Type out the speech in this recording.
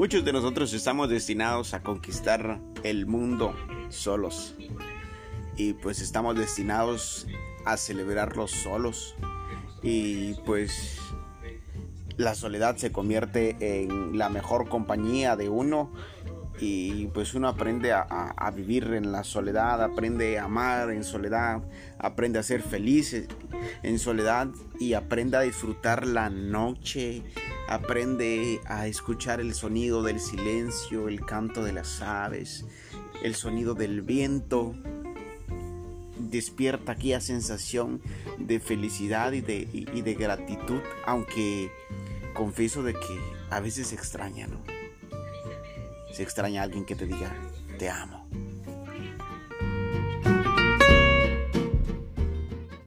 Muchos de nosotros estamos destinados a conquistar el mundo solos. Y pues estamos destinados a celebrarlo solos. Y pues la soledad se convierte en la mejor compañía de uno y pues uno aprende a, vivir en la soledad, aprende a amar en soledad, aprende a ser feliz en soledad y aprende a disfrutar la noche, aprende a escuchar el sonido del silencio, el canto de las aves, el sonido del viento. Despierta aquella sensación de felicidad y de, gratitud, aunque confieso de que a veces extraña, ¿no? Se extraña alguien que te diga, te amo.